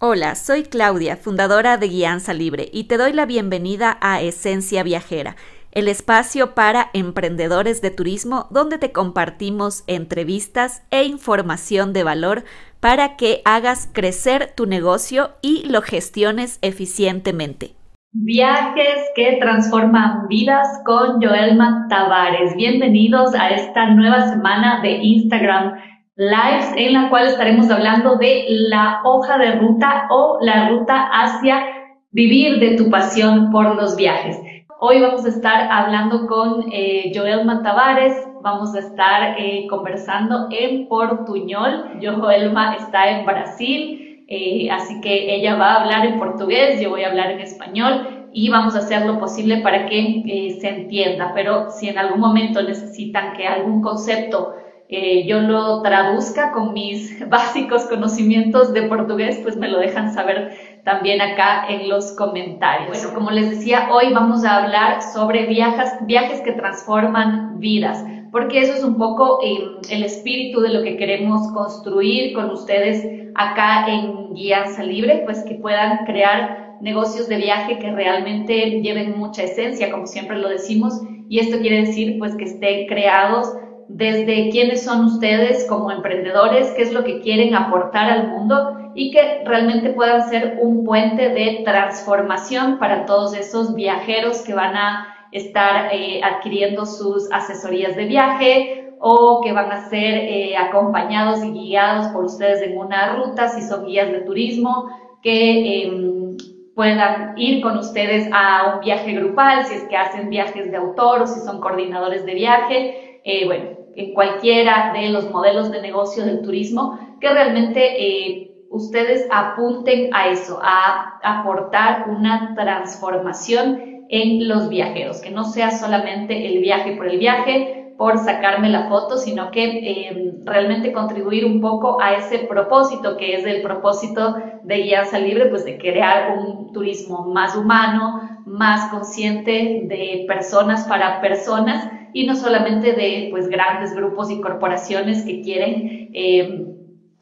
Hola, soy Claudia, fundadora de Guianza Libre, y te doy la bienvenida a Esencia Viajera, el espacio para emprendedores de turismo donde te compartimos entrevistas e información de valor para que hagas crecer tu negocio y lo gestiones eficientemente. Viajes que transforman vidas con Joelma Tavares. Bienvenidos a esta nueva semana de Instagram lives en la cual estaremos hablando de la hoja de ruta o la ruta hacia vivir de tu pasión por los viajes. Hoy vamos a estar hablando con eh, Joelma Tavares, vamos a estar eh, conversando en Portuñol. Joelma está en Brasil, eh, así que ella va a hablar en portugués, yo voy a hablar en español y vamos a hacer lo posible para que eh, se entienda. Pero si en algún momento necesitan que algún concepto eh, yo lo traduzca con mis básicos conocimientos de portugués, pues me lo dejan saber también acá en los comentarios. Bueno, como les decía, hoy vamos a hablar sobre viajes, viajes que transforman vidas, porque eso es un poco eh, el espíritu de lo que queremos construir con ustedes acá en Guianza Libre, pues que puedan crear negocios de viaje que realmente lleven mucha esencia, como siempre lo decimos, y esto quiere decir pues que estén creados desde quiénes son ustedes como emprendedores, qué es lo que quieren aportar al mundo y que realmente puedan ser un puente de transformación para todos esos viajeros que van a estar eh, adquiriendo sus asesorías de viaje o que van a ser eh, acompañados y guiados por ustedes en una ruta, si son guías de turismo, que em, puedan ir con ustedes a un viaje grupal, si es que hacen viajes de autor o si son coordinadores de viaje. Eh, bueno, en cualquiera de los modelos de negocio del turismo, que realmente eh, ustedes apunten a eso, a aportar una transformación en los viajeros, que no sea solamente el viaje por el viaje, por sacarme la foto, sino que eh, realmente contribuir un poco a ese propósito, que es el propósito de Guianza Libre, pues de crear un turismo más humano, más consciente de personas para personas y no solamente de pues, grandes grupos y corporaciones que quieren eh,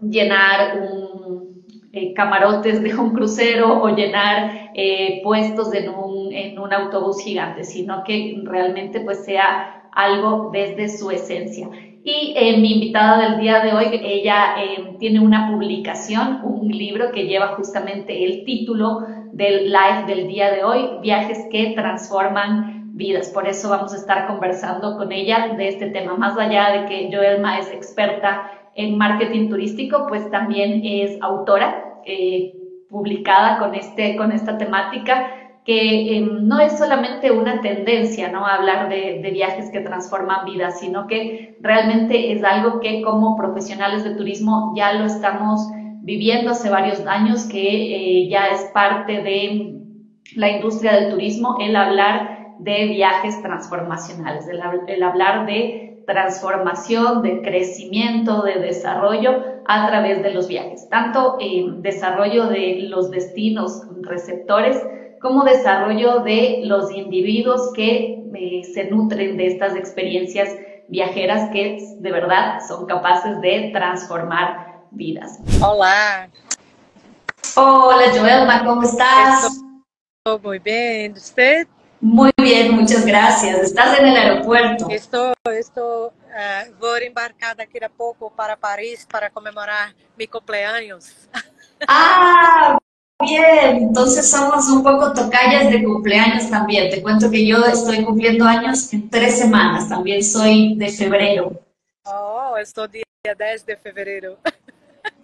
llenar un, eh, camarotes de un crucero o llenar eh, puestos en un, en un autobús gigante, sino que realmente pues sea algo desde su esencia. Y mi invitada del día de hoy, ella tiene una publicación, un libro que lleva justamente el título del live del día de hoy, Viajes que transforman vidas. Por eso vamos a estar conversando con ella de este tema. Más allá de que Joelma es experta en marketing turístico, pues también es autora eh, publicada con, este, con esta temática que em, no es solamente una tendencia, ¿no? Hablar de, viajes que transforman vidas, sino que realmente es algo que como profesionales de turismo ya lo estamos viviendo hace varios años, que eh, ya es parte de la industria del turismo, el hablar de viajes transformacionales, el, hablar de transformación, de crecimiento, de desarrollo a través de los viajes, tanto en desarrollo de los destinos receptores como desarrollo de los individuos que eh, se nutren de estas experiencias viajeras que de verdad son capaces de transformar vidas. Hola. Hola Joelma, ¿cómo estás? muy bien, ¿usted? Muy bien, muchas gracias. Estás en el aeropuerto. Estou, estou uh, vou embarcar daqui a pouco para Paris para comemorar mi cumpleaños. Ah, bien. Entonces somos un poco tocallas de cumpleaños también. Te cuento que yo estoy cumpliendo años en tres semanas. También soy de febrero. Oh, estou dia 10 de fevereiro.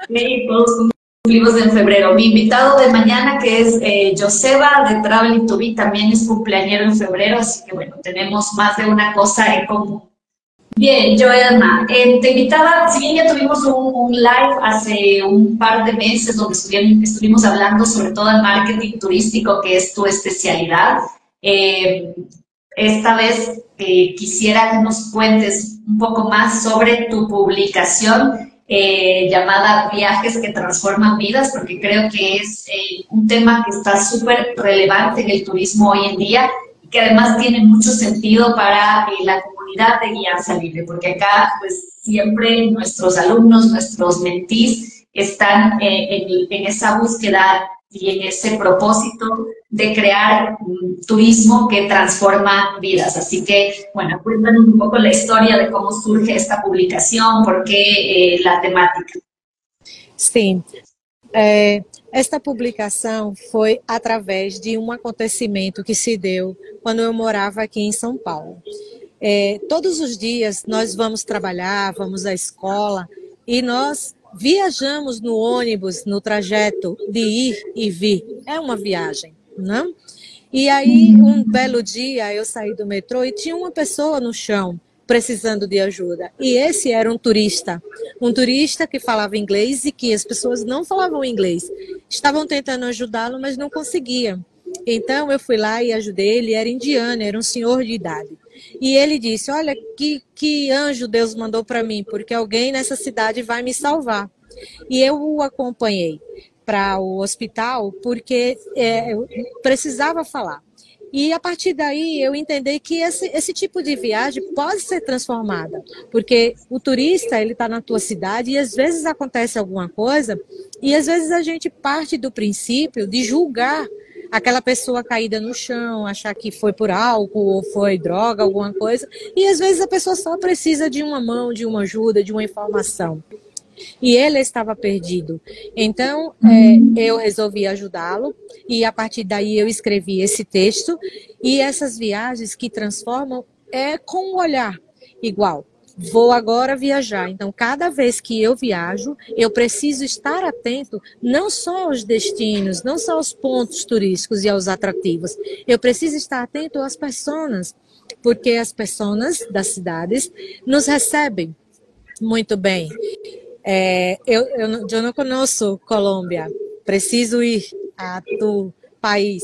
Sí, todos cumplimos en febrero. Mi invitado de mañana, que es eh, Joseba de Traveling to Be, también es cumpleañero en febrero, así que bueno, tenemos más de una cosa en común. Bien, Joelma, eh, te invitaba, si bien ya tuvimos un, live hace un par de meses donde estuvimos, hablando sobre todo el marketing turístico, que es tu especialidad, eh, esta vez eh, quisiera que nos cuentes un poco más sobre tu publicación eh, llamada Viajes que transforman vidas, porque creo que es eh, un tema que está súper relevante en el turismo hoy en día que además tiene mucho sentido para eh, la comunidad de Guianza Libre, porque acá pues siempre nuestros alumnos, nuestros mentís, están en, en esa búsqueda y en ese propósito de crear un turismo que transforma vidas. Así que, bueno, cuéntanos un poco la historia de cómo surge esta publicación, por qué eh, la temática. Sim, é, esta publicação foi através de um acontecimento que se deu quando eu morava aqui em São Paulo. É, todos os dias nós vamos trabalhar, vamos à escola e nós viajamos no ônibus, no trajeto de ir e vir. É uma viagem, não? E aí, um belo dia, eu saí do metrô e tinha uma pessoa no chão precisando de ajuda. E esse era um turista, um turista que falava inglês e que as pessoas não falavam inglês. Estavam tentando ajudá-lo, mas não conseguiam. Então eu fui lá e ajudei ele, era indiano, era um senhor de idade. E ele disse: Olha, que, que anjo Deus mandou para mim, porque alguém nessa cidade vai me salvar. E eu o acompanhei para o hospital porque é, eu precisava falar. E a partir daí eu entendi que esse, esse tipo de viagem pode ser transformada, porque o turista ele está na tua cidade e às vezes acontece alguma coisa e às vezes a gente parte do princípio de julgar aquela pessoa caída no chão, achar que foi por álcool ou foi droga, alguma coisa, e às vezes a pessoa só precisa de uma mão, de uma ajuda, de uma informação. E ele estava perdido. Então, é, eu resolvi ajudá-lo, e a partir daí eu escrevi esse texto. E essas viagens que transformam é com um olhar igual vou agora viajar. Então, cada vez que eu viajo, eu preciso estar atento não só aos destinos, não só aos pontos turísticos e aos atrativos. Eu preciso estar atento às pessoas, porque as pessoas das cidades nos recebem muito bem. É, eu, eu, eu não conheço Colômbia, preciso ir a tu país.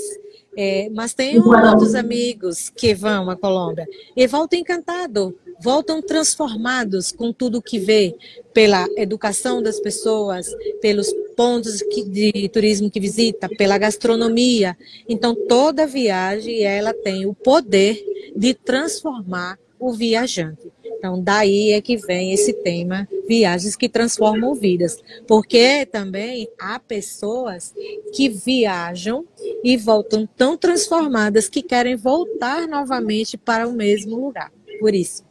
É, mas tenho muitos amigos que vão à Colômbia e volto encantado voltam transformados com tudo que vê pela educação das pessoas, pelos pontos de turismo que visita, pela gastronomia. Então toda viagem ela tem o poder de transformar o viajante. Então, daí é que vem esse tema, viagens que transformam vidas. Porque também há pessoas que viajam e voltam tão transformadas que querem voltar novamente para o mesmo lugar. Por isso.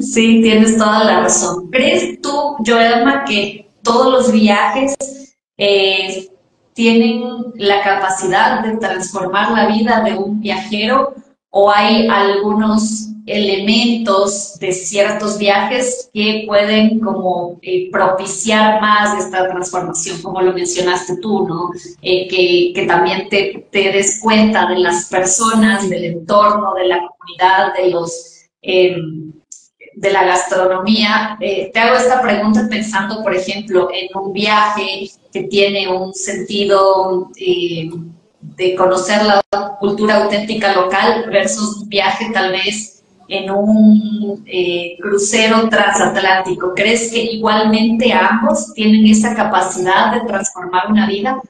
Sí, tienes toda la razón. ¿Crees tú, Joelma, que todos los viajes eh, tienen la capacidad de transformar la vida de un viajero o hay algunos elementos de ciertos viajes que pueden como eh, propiciar más esta transformación, como lo mencionaste tú, ¿no? Eh, que, que, también te, te des cuenta de las personas, del entorno, de la comunidad, de los Em, de la gastronomía. Eh, te hago esta pregunta pensando, por ejemplo, en un viaje que tiene un sentido eh, de conocer la cultura auténtica local versus un viaje tal vez en un eh, crucero transatlántico. ¿Crees que igualmente ambos tienen esa capacidad de transformar una vida?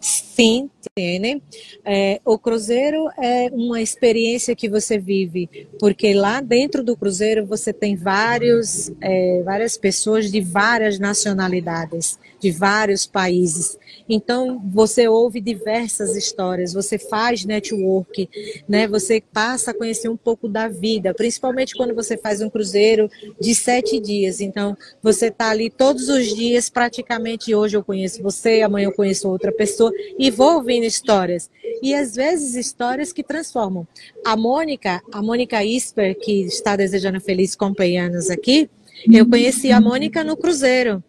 Sí, tiene. É, o cruzeiro é uma experiência que você vive, porque lá dentro do cruzeiro você tem vários, é, várias pessoas de várias nacionalidades, de vários países. Então você ouve diversas histórias, você faz network, né? Você passa a conhecer um pouco da vida, principalmente quando você faz um cruzeiro de sete dias. Então você está ali todos os dias, praticamente hoje eu conheço você, amanhã eu conheço outra pessoa e vou ouvindo histórias e às vezes histórias que transformam. A Mônica, a Mônica Isper, que está desejando feliz cumpleaños aqui, eu conheci a Mônica no cruzeiro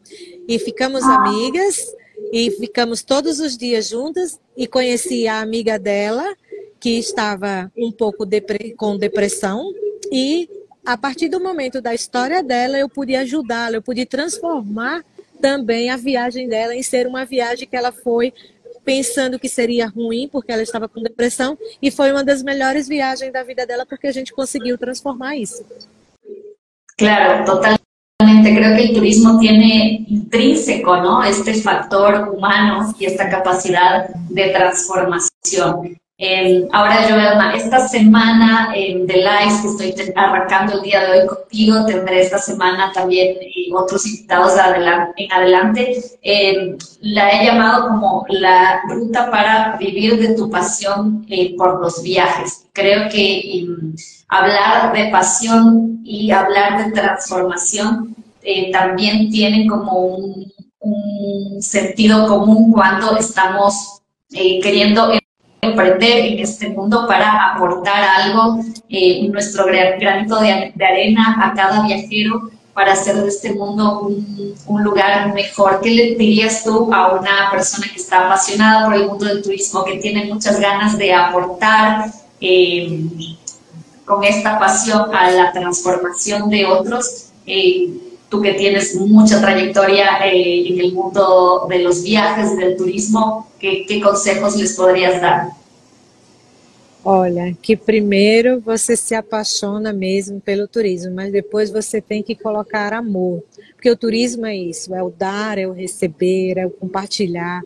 e ficamos amigas e ficamos todos os dias juntas e conheci a amiga dela que estava um pouco depre com depressão e a partir do momento da história dela eu pude ajudá-la, eu pude transformar também a viagem dela em ser uma viagem que ela foi pensando que seria ruim porque ela estava com depressão e foi uma das melhores viagens da vida dela porque a gente conseguiu transformar isso. Claro, totalmente. Creo que el turismo tiene intrínseco, ¿no? Este factor humano y esta capacidad de transformación. Eh, ahora, Joelma, esta semana eh, de live que estoy arrancando el día de hoy contigo, tendré esta semana también eh, otros invitados en adelante. la he llamado como la ruta para vivir de tu pasión por los viajes. Creo que em, hablar de pasión y hablar de transformación también tienen como un, sentido común cuando estamos queriendo emprender en este mundo para aportar algo, eh, nuestro granito de, arena a cada viajero para hacer de este mundo un, lugar mejor. ¿Qué le dirías tú a una persona que está apasionada por el mundo del turismo, que tiene muchas ganas de aportar eh, con esta pasión a la transformación de otros? Eh, tú que tienes mucha trayectoria eh, en el mundo de los viajes del turismo, ¿qué, ¿qué, consejos les podrías dar? Olha, que primeiro você se apaixona mesmo pelo turismo, mas depois você tem que colocar amor, porque o turismo é isso, é o dar, é o receber, é o compartilhar,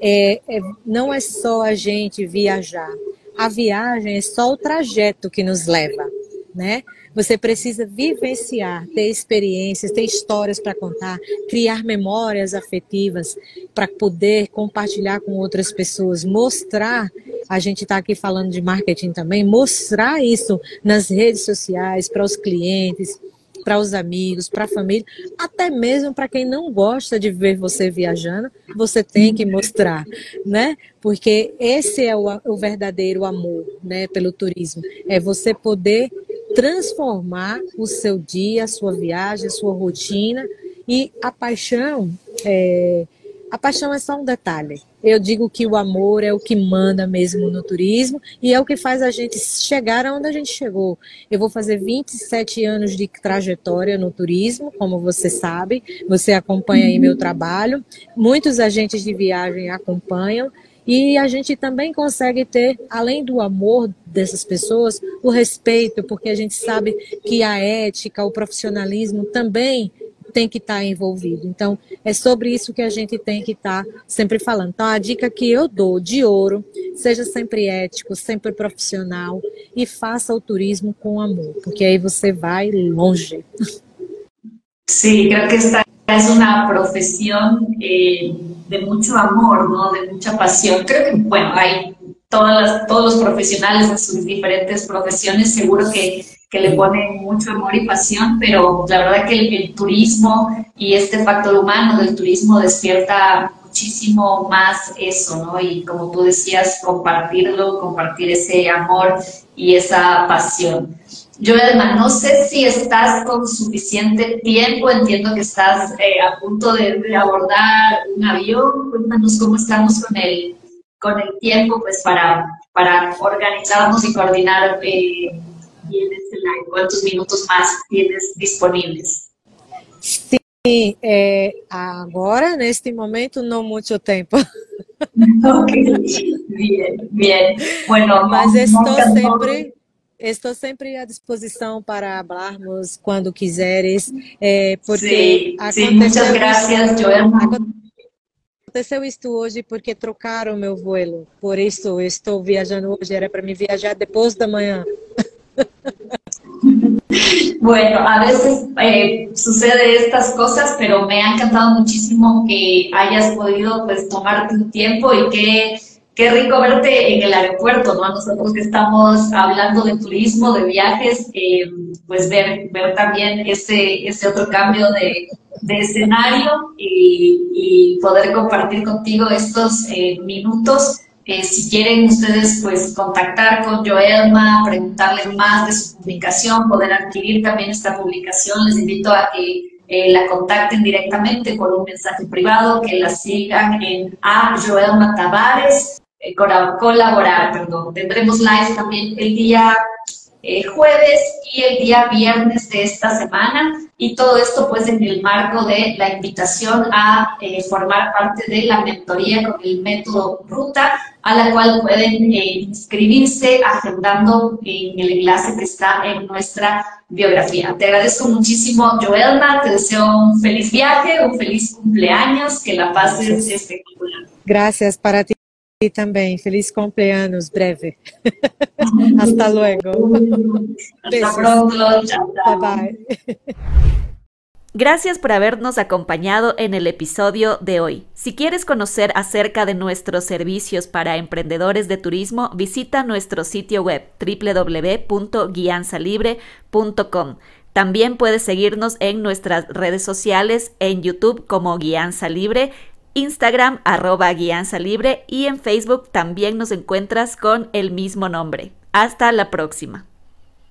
é, é, não é só a gente viajar, a viagem é só o trajeto que nos leva, né? Você precisa vivenciar, ter experiências, ter histórias para contar, criar memórias afetivas para poder compartilhar com outras pessoas, mostrar. A gente está aqui falando de marketing também, mostrar isso nas redes sociais para os clientes, para os amigos, para a família, até mesmo para quem não gosta de ver você viajando, você tem que mostrar, né? Porque esse é o, o verdadeiro amor, né, pelo turismo, é você poder transformar o seu dia, a sua viagem, a sua rotina. E a paixão, é, a paixão é só um detalhe. Eu digo que o amor é o que manda mesmo no turismo e é o que faz a gente chegar aonde a gente chegou. Eu vou fazer 27 anos de trajetória no turismo, como você sabe, você acompanha aí meu trabalho. Muitos agentes de viagem acompanham e a gente também consegue ter, além do amor dessas pessoas, o respeito, porque a gente sabe que a ética, o profissionalismo também tem que estar envolvido. Então, é sobre isso que a gente tem que estar sempre falando. Então, a dica que eu dou de ouro, seja sempre ético, sempre profissional e faça o turismo com amor, porque aí você vai longe. Sim, creo que esta es una profesión eh, de mucho amor, ¿no? De mucha pasión. Creo que, bueno, hay todas las, todos los profesionales en sus diferentes profesiones, seguro que, que, le ponen mucho amor y pasión, pero la verdad que el, turismo y este factor humano del turismo despierta muchísimo más eso, ¿no? Y como tú decías, compartirlo, compartir ese amor y esa pasión. Yo además no sé si estás con suficiente tiempo, entiendo que estás eh, a punto de, abordar un avión, cuéntanos cómo estamos con el, con el tiempo pues para, para organizarnos y coordinar eh, cuántos minutos más tienes disponibles. Sí, eh, agora, neste momento, no mucho tiempo. ok, bien, bien. Bueno, mas estou sempre Estou sempre à disposição para falarmos quando quiseres, é, porque sim, sim, muitas graças, Joelma. Aconteceu isto hoje porque trocaram meu voo, por isso estou viajando hoje, era para me viajar depois da manhã. Bueno, a veces eh, sucede estas cosas, pero me ha encantado muchísimo que hayas podido pues tomarte un tiempo y que Qué rico verte en el aeropuerto, ¿no? Nosotros que estamos hablando de turismo, de viajes, eh, pues ver, ver también ese, ese otro cambio de, de escenario y, y, poder compartir contigo estos eh, minutos. Eh, si quieren ustedes pues contactar con Joelma, preguntarle más de su publicación, poder adquirir también esta publicación, les invito a que la contacten directamente por un mensaje privado, que la sigan en a Joelma Tavares eh, colaborar, perdón. Tendremos live también el día eh, jueves y el día viernes de esta semana. Y todo esto pues en el marco de la invitación a eh, formar parte de la mentoría con el método Ruta, a la cual pueden inscribirse agendando en el enlace que está en nuestra biografía. Te agradezco muchísimo, Joelma, te deseo un feliz viaje, un feliz cumpleaños, que la pases espectacular. Gracias. Para ti ti también. Feliz cumpleaños breve. Hasta luego. Hasta pronto. Bye bye. Gracias por habernos acompañado en el episodio de hoy. Si quieres conocer acerca de nuestros servicios para emprendedores de turismo, visita nuestro sitio web www.guianzalibre.com. También puedes seguirnos en nuestras redes sociales, en YouTube como Guianza Libre, Instagram arroba Guianza Libre y en Facebook también nos encuentras con el mismo nombre. Hasta la próxima.